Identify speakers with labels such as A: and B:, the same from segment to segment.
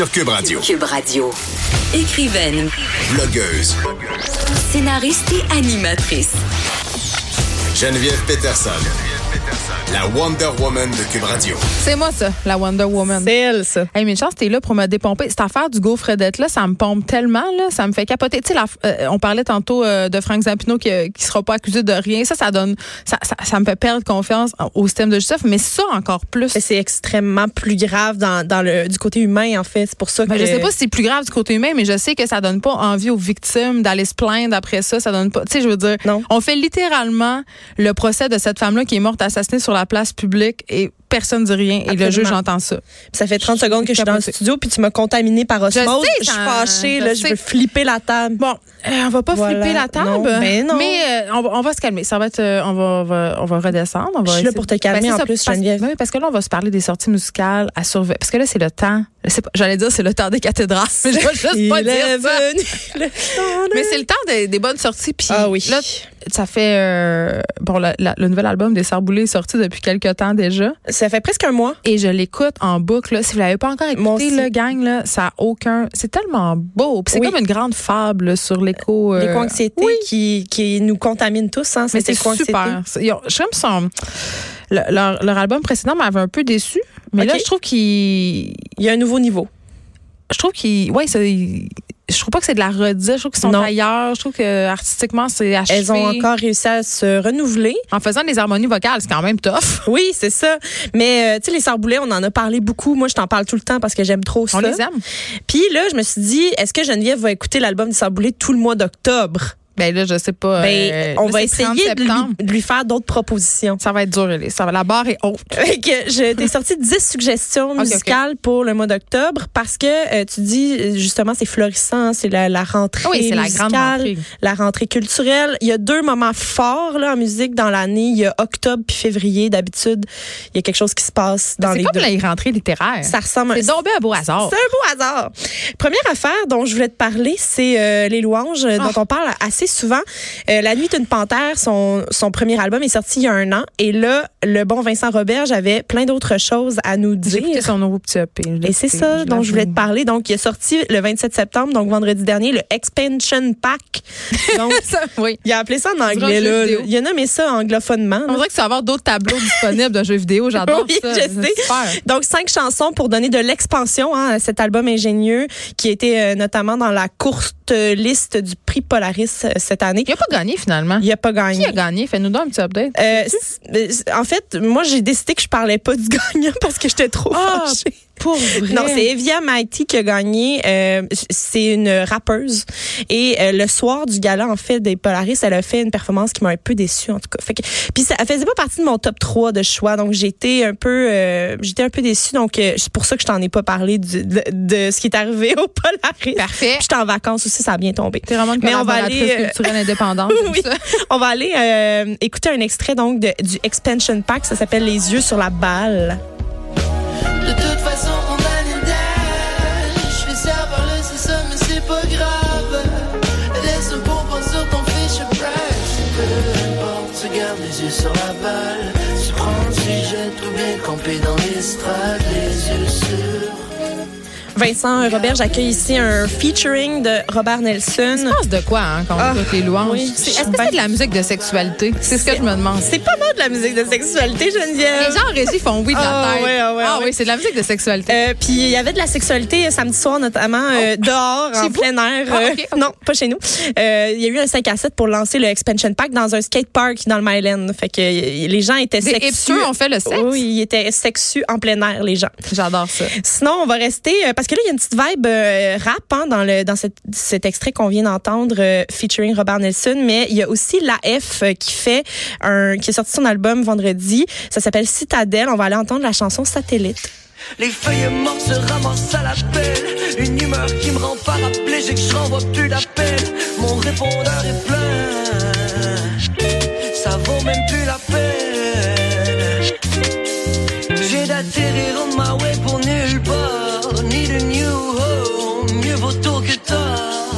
A: sur Cube Radio.
B: Cube Radio. Écrivaine,
A: Blogueuse.
B: scénariste et animatrice.
A: Geneviève Peterson. La Wonder Woman de Cube Radio.
C: C'est moi, ça, la Wonder Woman.
D: C'est elle, ça.
C: Hey, mais chance, t'es là pour me dépomper. Cette affaire du gaufredette, là, ça me pompe tellement, là, ça me fait capoter. Tu sais, euh, on parlait tantôt euh, de Frank Zampino qui, euh, qui sera pas accusé de rien. Ça, ça donne, ça, ça, ça me fait perdre confiance au système de justice, mais ça encore plus.
D: C'est extrêmement plus grave dans, dans le, du côté humain, en fait. C'est pour ça que.
C: Ben, je sais pas si c'est plus grave du côté humain, mais je sais que ça donne pas envie aux victimes d'aller se plaindre après ça. Ça donne pas. Tu sais, je veux dire,
D: Non.
C: on fait littéralement le procès de cette femme-là qui est morte assassinée sur la place publique et personne dit rien. Et le juge entend ça.
D: Ça fait 30 secondes que je suis dans le studio, puis tu m'as contaminé par osmose.
C: sais,
D: Je suis fâchée,
C: je
D: là, je veux flipper la table.
C: Bon, euh, on va pas
D: Voilà.
C: flipper la table,
D: Non, ben non.
C: mais euh, on, va, on va se calmer. Ça va être, euh, on va, on va, on va redescendre. On va
D: Je suis là pour te calmer,
C: c'est
D: en
C: ça,
D: plus,
C: parce,
D: Geneviève.
C: oui, parce que là, on va se parler des sorties musicales à surveiller. Parce que là, c'est le temps. J'allais dire, c'est le temps des cathédrales. Mais je vais juste pas dire ça. Mais c'est le temps des, des bonnes sorties. Puis
D: Ah oui.
C: là, ça fait euh, bon, la- la- le nouvel album des Sarboulés est sorti depuis quelques temps déjà,
D: Ça fait presque un mois.
C: et je l'écoute en boucle. Là. Si vous l'avez pas encore écouté, le gang là, ça a aucun. C'est tellement beau. C'est
D: Oui.
C: comme une grande fable là, sur l'écho. euh,
D: L'éco-anxiété
C: oui.
D: qui, qui nous contamine tous. Hein,
C: Mais c'est super. C'est- ils ont- Je trouve son le- leur, leur album précédent m'avait un peu déçu, mais là je trouve qu'il
D: Il y a un nouveau niveau.
C: je trouve qu'il ouais, ça- je trouve pas que c'est de la redite, je trouve qu'ils sont
D: Non.
C: ailleurs, je trouve que artistiquement c'est achevé.
D: Elles ont encore réussi à se renouveler.
C: en faisant des harmonies vocales, c'est quand même tough.
D: Oui, c'est ça. Mais, euh, tu sais, les Sarboulets, on en a parlé beaucoup. Moi, je t'en parle tout le temps parce que j'aime trop ça.
C: On les aime.
D: Puis là, je me suis dit, est-ce que Geneviève va écouter l'album des Sarboulets tout le mois d'octobre?
C: Ben là, je sais pas.
D: Ben,
C: euh,
D: on va
C: c'est 30
D: essayer de lui,
C: septembre.
D: de lui faire d'autres propositions.
C: Ça va être dur. Ça va, la barre est haute.
D: Je t'ai sorti 10 suggestions musicales pour le mois d'octobre parce que euh, tu dis justement c'est florissant, c'est la, la rentrée
C: Oui, c'est la grande rentrée.
D: la rentrée culturelle. Il y a deux moments forts là en musique dans l'année, il y a octobre puis février d'habitude, il y a quelque chose qui se passe dans
C: C'est
D: les
C: comme
D: deux.
C: la rentrée littéraire.
D: Ça ressemble
C: C'est tombé un beau hasard.
D: c'est un beau hasard. Première affaire dont je voulais te parler, c'est euh, les louanges dont
C: Ah.
D: on parle assez souvent. Euh, la nuit d'une panthère, son, son premier album est sorti il y a un an. Et là, le bon Vincent Roberge avait plein d'autres choses à nous
C: J'ai
D: dire.
C: son nouveau petit EP.
D: Et c'est ça dont je voulais te parler. Donc, il est sorti le 27 septembre, donc vendredi dernier, le Expansion Pack. Donc,
C: Ça, oui.
D: il a appelé ça en anglais. Là. Il a nommé ça anglophonement.
C: On dirait que ça va avoir d'autres tableaux disponibles de jeux vidéo. J'adore
D: Oui,
C: ça.
D: je
C: C'est
D: sais.
C: Super.
D: Donc, cinq chansons pour donner de l'expansion hein, à cet album ingénieux qui été euh, notamment dans la courte euh, liste du prix Polaris euh, cette année.
C: Il a pas gagné finalement.
D: Il a pas
C: Qui
D: gagné.
C: a gagné? Fais-nous donc un petit update.
D: Euh, en fait, moi, j'ai décidé que je parlais pas du gagnant parce que j'étais trop
C: Ah,
D: fâchée.
C: Pour vrai.
D: Non, c'est Evia Mighty qui a gagné. Euh, c'est une rappeuse. Et euh, le soir du gala, en fait, des Polaris, elle a fait une performance qui m'a un peu déçue, en tout cas. Fait que, puis ça elle faisait pas partie de mon top 3 de choix. Donc, j'étais un peu, euh, j'étais un peu déçue. Donc, euh, c'est pour ça que je t'en ai pas parlé du- de, de ce qui est arrivé au Polaris.
C: Parfait.
D: Puis j'étais en vacances aussi, ça a bien tombé.
C: T'es vraiment une
D: Mais on va aller, euh,
C: culturelle indépendante.
D: Oui.
C: ça.
D: On va aller euh, écouter un extrait donc de- du Expansion Pack. Ça s'appelle Les yeux sur la balle.
E: De toute façon, on a une dalle. Je fais ça par là, c'est ça, mais c'est pas grave. Laisse un bonbon sur ton fiche price. Peu importe, tu gardes les yeux sur la balle. Tu prends le sujet, tout bien campé dans l'estrade, les yeux.
D: Vincent Robert, j'accueille ici un featuring de Robert Nelson.
C: Tu penses de quoi hein, quand on
D: Ah,
C: écoute les louanges?
D: oui.
C: C'est- Est-ce que c'est de la musique de sexualité? C'est ce que je me demande.
D: C'est pas mal de la musique de sexualité, Geneviève.
C: Les gens en régie font oui de la
D: Ah,
C: tête.
D: ouais, ouais,
C: ah
D: ouais.
C: oui, c'est de la musique de sexualité.
D: Euh, puis il y avait de la sexualité samedi soir notamment euh, dehors en
C: Oh. Chez vous?
D: plein air.
C: Ah,
D: euh,
C: ok, ok.
D: Non, pas chez nous. Il y a eu un 5 à 7 pour lancer le expansion pack dans un skate park dans le Myland. Fait que les gens étaient
C: Des
D: sexus.
C: ont fait le sexe?
D: Oui, ils étaient sexus en plein air les gens.
C: J'adore ça.
D: Sinon, on va rester parce que là il y a une petite vibe euh, rap hein, dans le dans cet, cet extrait qu'on vient d'entendre euh, featuring Robert Nelson, mais il y a aussi la F euh, qui fait un qui a sorti son album vendredi. Ça s'appelle Citadelle. On va aller entendre la chanson Satellite.
E: Les feuilles mortes se ramassent à la pelle. Une humeur qui me rend pas rappeler, j'ai que je renvoie plus d'appel. Mon répondeur est plein. Ça vaut même plus la peine. J'ai d'atterrir on my way pour nulle part.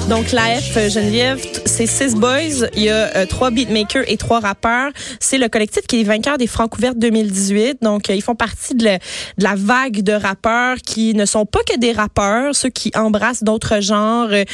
D: Donc, l'AF euh, Geneviève, c'est six boys. Il y a euh, trois beatmakers et trois rappeurs. C'est le collectif qui est vainqueur des Francouvertes 2018. Donc, euh, ils font partie de, la- de la vague de rappeurs qui ne sont pas que des rappeurs, ceux qui embrassent d'autres genres, euh,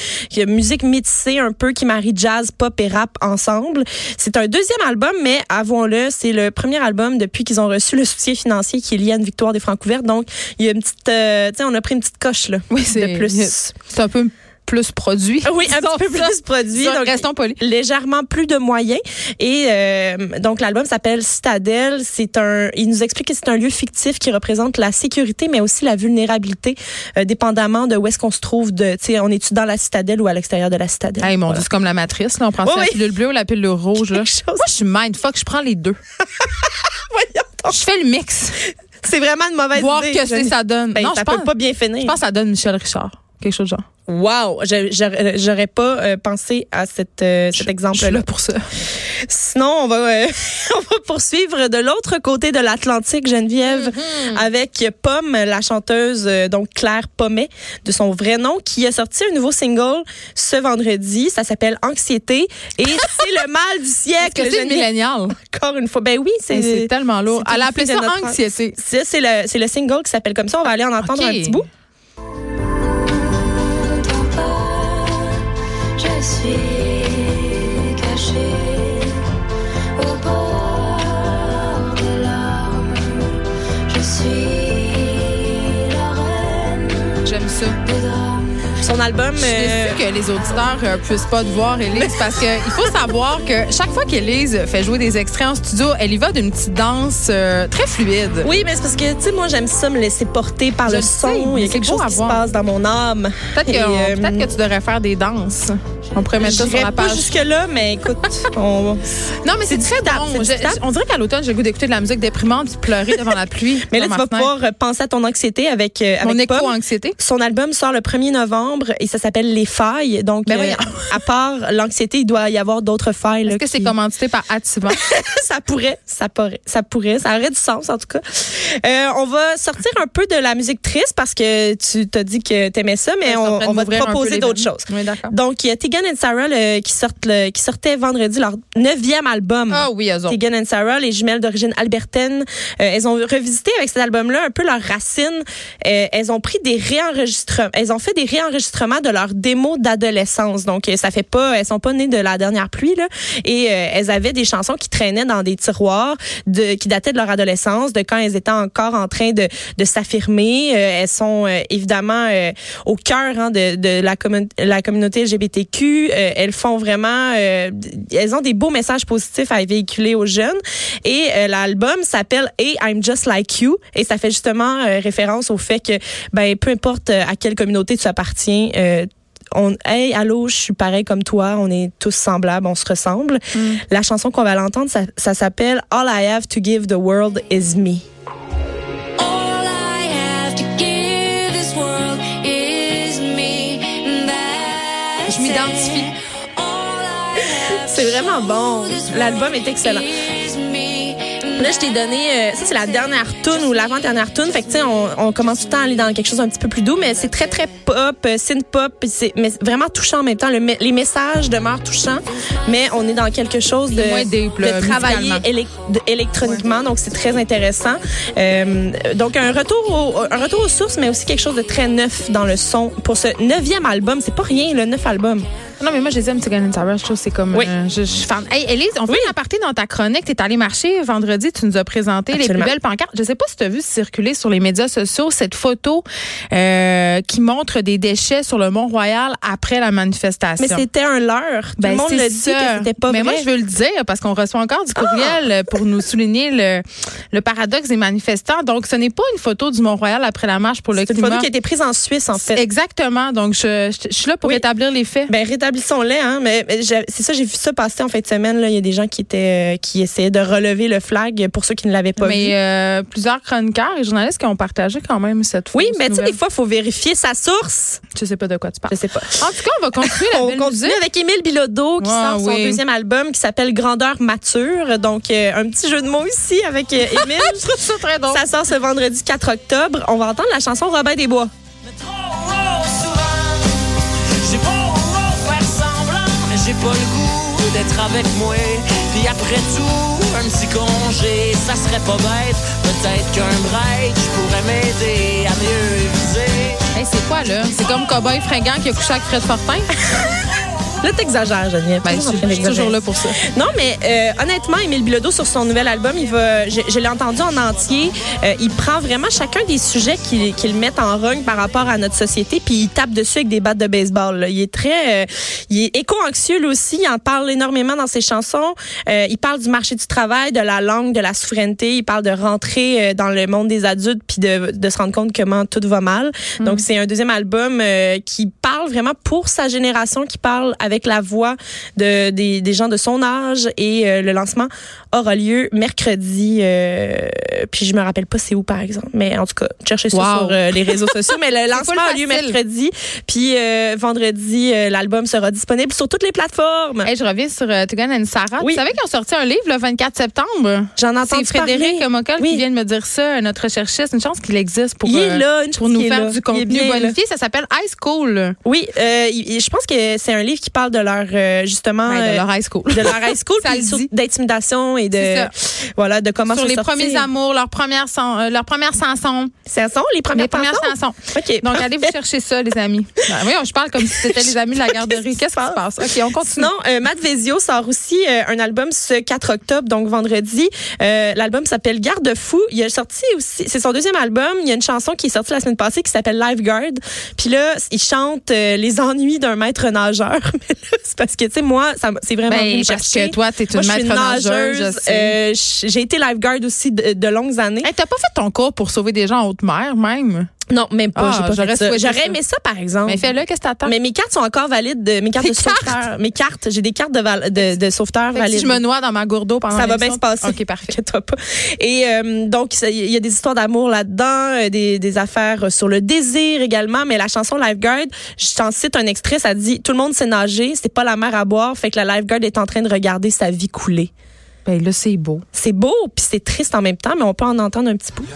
D: musique métissée un peu, qui marie jazz, pop et rap ensemble. C'est un deuxième album, mais avouons-le, c'est le premier album depuis qu'ils ont reçu le soutien financier qui est lié à une victoire des Francouvertes. Donc, il y a une petite, euh, tu sais, on a pris une petite coche là.
C: Oui, c'est
D: de plus.
C: C'est un peu plus produit.
D: Oui, un petit peu plus produit. Donc,
C: restons polis.
D: légèrement plus de moyens. Et euh, donc, l'album s'appelle Citadelle. C'est un, il nous explique que c'est un lieu fictif qui représente la sécurité, mais aussi la vulnérabilité, euh, dépendamment de où est-ce qu'on se trouve. De, tu sais, on est-tu dans la citadelle ou à l'extérieur de la citadelle?
C: Hey, mon
D: Voilà.
C: Dieu, c'est comme la matrice. Là. On prend
D: Oui,
C: la
D: oui.
C: pilule bleue ou la pilule rouge. Là.
D: Chose.
C: Moi, je suis mindfuck. Je prends les deux. Je fais le mix.
D: C'est vraiment une mauvaise
C: Voir
D: idée.
C: que c'est ça donne.
D: Ben,
C: non,
D: ça
C: je
D: peut
C: pense,
D: pas bien finir.
C: je pense que ça donne Michel Richard. Quelque chose de genre.
D: Wow, j'aurais pas euh, pensé à cette, euh, cet
C: Je suis
D: exemple-là.
C: là pour ça.
D: Sinon, on va, euh, on va poursuivre de l'autre côté de l'Atlantique, Geneviève, avec Pomme, la chanteuse euh, donc Claire Pommet, de son vrai nom, qui a sorti un nouveau single ce vendredi. Ça s'appelle Anxiété et c'est le mal du siècle.
C: c'est millénial?
D: Encore une fois, ben oui,
C: C'est tellement lourd. Elle a appelé ça anxiété.
D: ça, c'est le, c'est le single qui s'appelle comme ça. On va aller en entendre un petit bout.
C: Ça.
D: Son album.
C: Je suis
D: euh,
C: que les auditeurs euh, puissent pas te voir, Élise, parce que il faut savoir que chaque fois qu'Élise fait jouer des extraits en studio, elle y va d'une petite danse euh, très fluide.
D: Oui, mais c'est parce que, tu sais, moi, j'aime ça me laisser porter par
C: Je
D: le son. Il y a quelque chose qui se passe dans mon âme.
C: Peut-être que,
D: Et, euh,
C: peut-être que tu devrais faire des danses. On pourrait mettre ça sur la
D: pas
C: page.
D: jusque-là, mais écoute, on...
C: Non, mais c'est très bon.
D: c'est
C: Je- on dirait qu'à l'automne, j'ai le goût d'écouter de la musique déprimante, de pleurer devant la pluie.
D: Mais là, tu vas pouvoir euh, penser à ton anxiété avec, euh,
C: Mon
D: avec
C: éco-anxiété.
D: Son album sort le 1er novembre et ça s'appelle Les Failles. Donc,
C: Ben
D: euh, à part l'anxiété, il doit y avoir d'autres failles.
C: Est-ce que c'est
D: qui-
C: commandité par Ativan?
D: ça pourrait, ça pourrait, ça pourrait, ça aurait du sens en tout cas. Euh, on va sortir un peu de la musique triste parce que tu t'as dit que t'aimais ça, mais on, va te proposer d'autres choses.
C: Oui, d'accord.
D: Donc, il y a Tegan and Sarah le- qui, sortent le- qui sortait vendredi leur neuvième album.
C: Ah oui, eux autres.
D: Tegan and Sarah, les jumelles d'origine albertaine, euh, elles ont revisité avec cet album-là un peu leurs racines. Euh, elles ont pris des réenregistrements, elles ont fait des réenregistrements de leurs démos d'adolescence. Donc, euh, ça fait pas, elles sont pas nées de la dernière pluie là, et euh, elles avaient des chansons qui traînaient dans des tiroirs, de, qui dataient de leur adolescence, de quand elles étaient encore en train de, de s'affirmer. Euh, elles sont euh, évidemment euh, au cœur hein, de, de la, la communauté LGBTQ. Euh, elles font vraiment, euh, elles ont des beaux messages positifs à véhiculer aux jeunes. Et euh, l'album s'appelle Hey, I'm Just Like You. Et ça fait justement référence au fait que, ben, peu importe à quelle communauté tu appartiens, on, hey, allô, je suis pareil comme toi, on est tous semblables, on se ressemble. La chanson qu'on va l'entendre, ça, ça s'appelle All I Have to Give the World Is Me. C'est vraiment bon. L'album est excellent. Là, je t'ai donné, euh, ça c'est la dernière tune ou l'avant-dernière tune. Fait que tu sais, on, on commence tout le temps à aller dans quelque chose un petit peu plus doux, mais c'est très très pop, euh, synth pop, c'est mais vraiment touchant en même temps. Le les messages demeurent touchants, mais on est dans quelque chose de, de travailler de- électroniquement, donc c'est très intéressant. Euh, donc un retour au, un retour aux sources, mais aussi quelque chose de très neuf dans le son pour ce neuvième album. C'est pas rien, le neuf album.
C: Non, mais moi, je les aime, Sarah. Je trouve que c'est comme.
D: Oui.
C: euh, je, je suis fan. Hey, Élise, on fait une aparté dans ta chronique. Tu es allée marcher vendredi. Tu nous as présenté
D: Absolument.
C: les plus belles pancartes. Je sais pas si tu as vu circuler sur les médias sociaux cette photo euh, qui montre des déchets sur le Mont-Royal après la manifestation.
D: Mais c'était un leurre. Tout
C: Ben,
D: le monde le dit
C: ça.
D: que c'était pas
C: Mais
D: vrai.
C: moi, je veux le dire parce qu'on reçoit encore du courriel euh, pour nous souligner le, le paradoxe des manifestants. Donc, ce n'est pas une photo du Mont-Royal après la marche pour le
D: c'est une
C: climat.
D: photo qui a été prise en Suisse, en fait.
C: Exactement. Donc, je, je, je suis là pour
D: Oui.
C: établir les faits.
D: Ben rétablissons-les, hein. Mais, c'est ça, j'ai vu ça passer en fin de semaine. Là, il y a des gens qui étaient, euh, qui essayaient de relever le flag pour ceux qui ne l'avaient pas vu.
C: Mais euh, plusieurs chroniqueurs et journalistes qui ont partagé quand même cette
D: Oui,
C: fausse
D: mais tu sais, des fois, il faut vérifier sa source.
C: Je sais pas de quoi tu parles.
D: Je sais pas.
C: En tout cas, on va continuer la
D: On
C: belle
D: continue
C: musique.
D: avec Émile Bilodeau qui
C: Ah,
D: sort son
C: oui.
D: deuxième album qui s'appelle Grandeur mature. Donc, euh, un petit jeu de mots ici avec Émile.
C: Je trouve ça très drôle.
D: ça sort ce vendredi 4 octobre. On va entendre la chanson Robin des Bois.
F: D'être avec moi. Puis après tout, un petit congé, ça serait pas bête. Peut-être qu'un break, je pourrais m'aider à mieux viser.
C: Hey, c'est quoi, là? C'est comme Cowboy fringant qui a couché avec Fred Fortin?
D: Là, t'exagères, Geneviève.
C: Ben, je suis toujours là pour ça.
D: Non, mais euh, honnêtement, Émile Bilodeau, sur son nouvel album, il va, je, je l'ai entendu en entier, euh, il prend vraiment chacun des sujets qu'il qu'il met en rogne par rapport à notre société, puis il tape dessus avec des battes de baseball. là. Il est très... euh, il est éco-anxieux, lui aussi. Il en parle énormément dans ses chansons. Euh, il parle du marché du travail, de la langue, de la souveraineté. Il parle de rentrer euh, dans le monde des adultes, puis de, de se rendre compte comment tout va mal. Donc, c'est un deuxième album euh, qui parle vraiment pour sa génération, qui parle avec la voix de, des, des gens de son âge. Et euh, le lancement aura lieu mercredi. euh, puis je me rappelle pas c'est où, par exemple. Mais en tout cas, cherchez ça sur euh, les réseaux sociaux. Mais le lancement a lieu mercredi. Puis vendredi, l'album sera disponible sur toutes les plateformes.
C: Hey, je reviens sur Tugan et Sarah.
D: Oui.
C: Tu savais qu'ils ont sorti un livre le 24 septembre?
D: J'en ai
C: C'est Frédéric. Mockel
D: Oui.
C: qui vient de me dire ça, notre recherchiste. Une chance qu'il existe pour,
D: Il est là, une
C: pour nous faire
D: là.
C: du
D: Il est
C: contenu bonifié. Ça s'appelle High School.
D: Oui, je pense que c'est un livre qui de leur euh, justement
C: Ouais, de
D: euh,
C: leur high school.
D: de leur high school, puis d'intimidation et de voilà de comment
C: Sur
D: se
C: les
D: sortir.
C: premiers amours, leurs premières, son- euh, leurs premières chansons.
D: Ça, les premières,
C: Les premières
D: chansons?
C: chansons.
D: OK.
C: Donc, allez vous chercher ça, les amis. Ben, voyons, je parle comme si c'était les amis de la garderie. Qu'est-ce qui se passe? OK, on continue.
D: Sinon, euh, Matt Vezio sort aussi euh, un album ce 4 octobre, donc vendredi. L'album s'appelle Garde-fou. Il a sorti aussi, c'est son deuxième album. Il y a une chanson qui est sortie la semaine passée qui s'appelle Lifeguard. Puis là, il chante les ennuis d'un maître nageur. C'est parce que, tu sais, moi, c'est vraiment
C: Ben, parce que toi, t'es
D: Moi,
C: une maître nageuse. sais.
D: Euh, J'ai été lifeguard aussi de, de longues années.
C: Hey, t'as pas fait ton cours pour sauver des gens en haute mer, même?
D: Non, même pas.
C: Ah,
D: j'ai pas
C: j'aurais
D: aimé ça, par exemple.
C: Mais fais-le, qu'est-ce que t'attends?
D: Mais mes cartes sont encore valides, de, mes cartes
C: Tes
D: de sauveteur. Mes cartes, j'ai des cartes de, val- de, de sauveteur
C: Fait que
D: valides.
C: si je me noie dans ma gourde d'eau pendant
D: ça va bien se passer.
C: OK, parfait.
D: Inquiète-toi pas. Et euh, donc, il y a des histoires d'amour là-dedans, euh, des, des affaires sur le désir également. Mais la chanson Lifeguard, je t'en cite un extrait, ça dit « Tout le monde sait nager, c'est pas la mer à boire, fait que la lifeguard est en train de regarder sa vie couler.
C: Ben là, c'est beau. »
D: C'est beau, puis c'est triste en même temps, mais on peut en entendre un petit bout.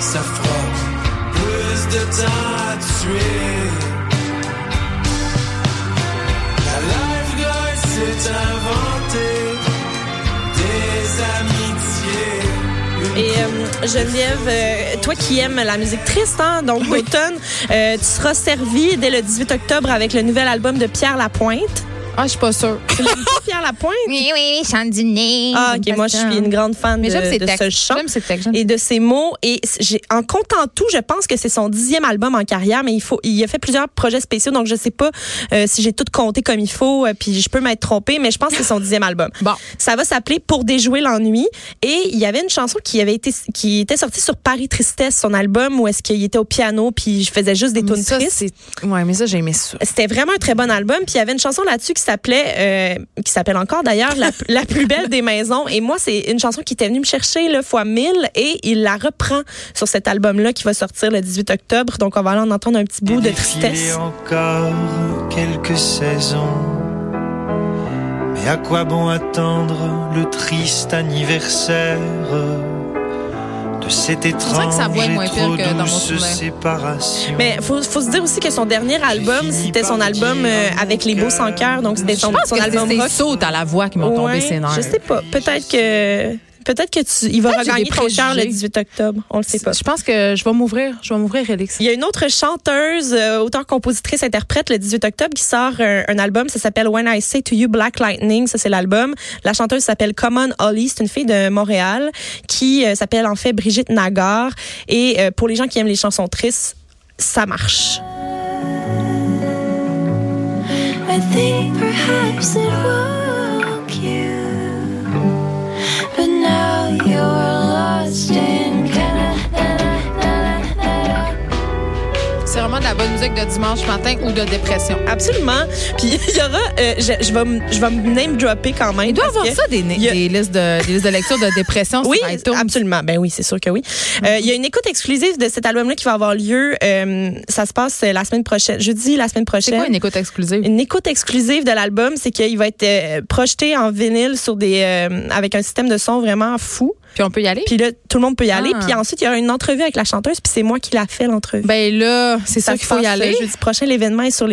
E: Ça fera plus de temps.
D: Geneviève, euh, toi qui aimes la musique triste, hein, donc d'automne, euh, tu seras servi dès le 18 octobre avec le nouvel album de Pierre Lapointe.
C: Ah, je suis pas sûre.
D: Tu Pierre Lapointe?
C: Oui, oui, oui, chante du nez.
D: Ah, ok, moi je suis une grande fan de, ce chant. Et de ses mots. Et en comptant tout, je pense que c'est son dixième album en carrière, mais il faut, il a fait plusieurs projets spéciaux, donc je sais pas euh, si j'ai tout compté comme il faut, euh, puis je peux m'être trompée, mais je pense que c'est son dixième album.
C: Bon.
D: Ça va s'appeler Pour déjouer l'ennui. Et il y avait une chanson qui avait été, qui était sortie sur Paris Tristesse, son album, où est-ce qu'il était au piano, puis je faisais juste des tunes tristes.
C: Ouais, mais ça, j'ai aimé ça.
D: C'était vraiment un très bon album. Puis il y avait une chanson là-dessus qui s'appelait, euh, qui s'appelle encore d'ailleurs, la, la plus belle des maisons. Et moi, c'est une chanson qui était venue me chercher là, fois 1000 et il la reprend sur cet album-là qui va sortir le 18 octobre. Donc on va aller en entendre un petit bout de tristesse.
G: encore quelques saisons. Mais à quoi bon attendre le triste anniversaire? De cette étrange
C: que sa voix est moins pire
G: trop
C: que dans mon
G: séparation
D: Mais faut, faut se dire aussi que son dernier album, c'était son album euh, avec les beaux sans cœur. Donc c'était son, son album
C: c'est
D: rock.
C: ses sautes à la voix qui m'ont tombé
D: Ouais,
C: ses nerfs.
D: Je sais pas. Peut-être que peut-être que tu, il va regagner ton cœur le
C: préjugés.
D: 18 octobre. On le sait pas.
C: Je pense que je vais m'ouvrir. Je vais m'ouvrir, Elix.
D: Il y a une autre chanteuse, euh, auteur, compositrice, interprète le 18 octobre qui sort un, un album. Ça s'appelle When I Say to You Black Lightning. Ça, c'est l'album. La chanteuse s'appelle Common Holly. C'est une fille de Montréal qui euh, s'appelle en fait Brigitte Nagar. Et euh, pour les gens qui aiment les chansons tristes, ça marche.
H: I think perhaps it woke
C: C'est de la bonne musique de dimanche matin ou de dépression.
D: Absolument. Puis il y aura, je, vais me, je vais me name dropper quand même.
C: Il doit avoir ça des,
D: a...
C: des, listes de, des listes de lecture de dépression.
D: oui, absolument. Ben oui, c'est sûr que oui. Euh, mm-hmm. Il y a une écoute exclusive de cet album-là qui va avoir lieu. Euh, ça se passe euh, la semaine prochaine, jeudi la semaine prochaine.
C: C'est quoi une écoute exclusive?
D: Une écoute exclusive de l'album, c'est qu'il va être projeté en vinyle sur des avec un système de son vraiment fou.
C: Puis on peut y aller?
D: Puis là, tout le monde peut y aller.
C: Ah.
D: Puis ensuite, il y aura une entrevue avec la chanteuse. Puis c'est moi qui l'a fait l'entrevue.
C: Ben là, c'est
D: ça,
C: ça qu'il faut y
D: euh,
C: aller.
D: Jeudi prochain, l'événement est sur les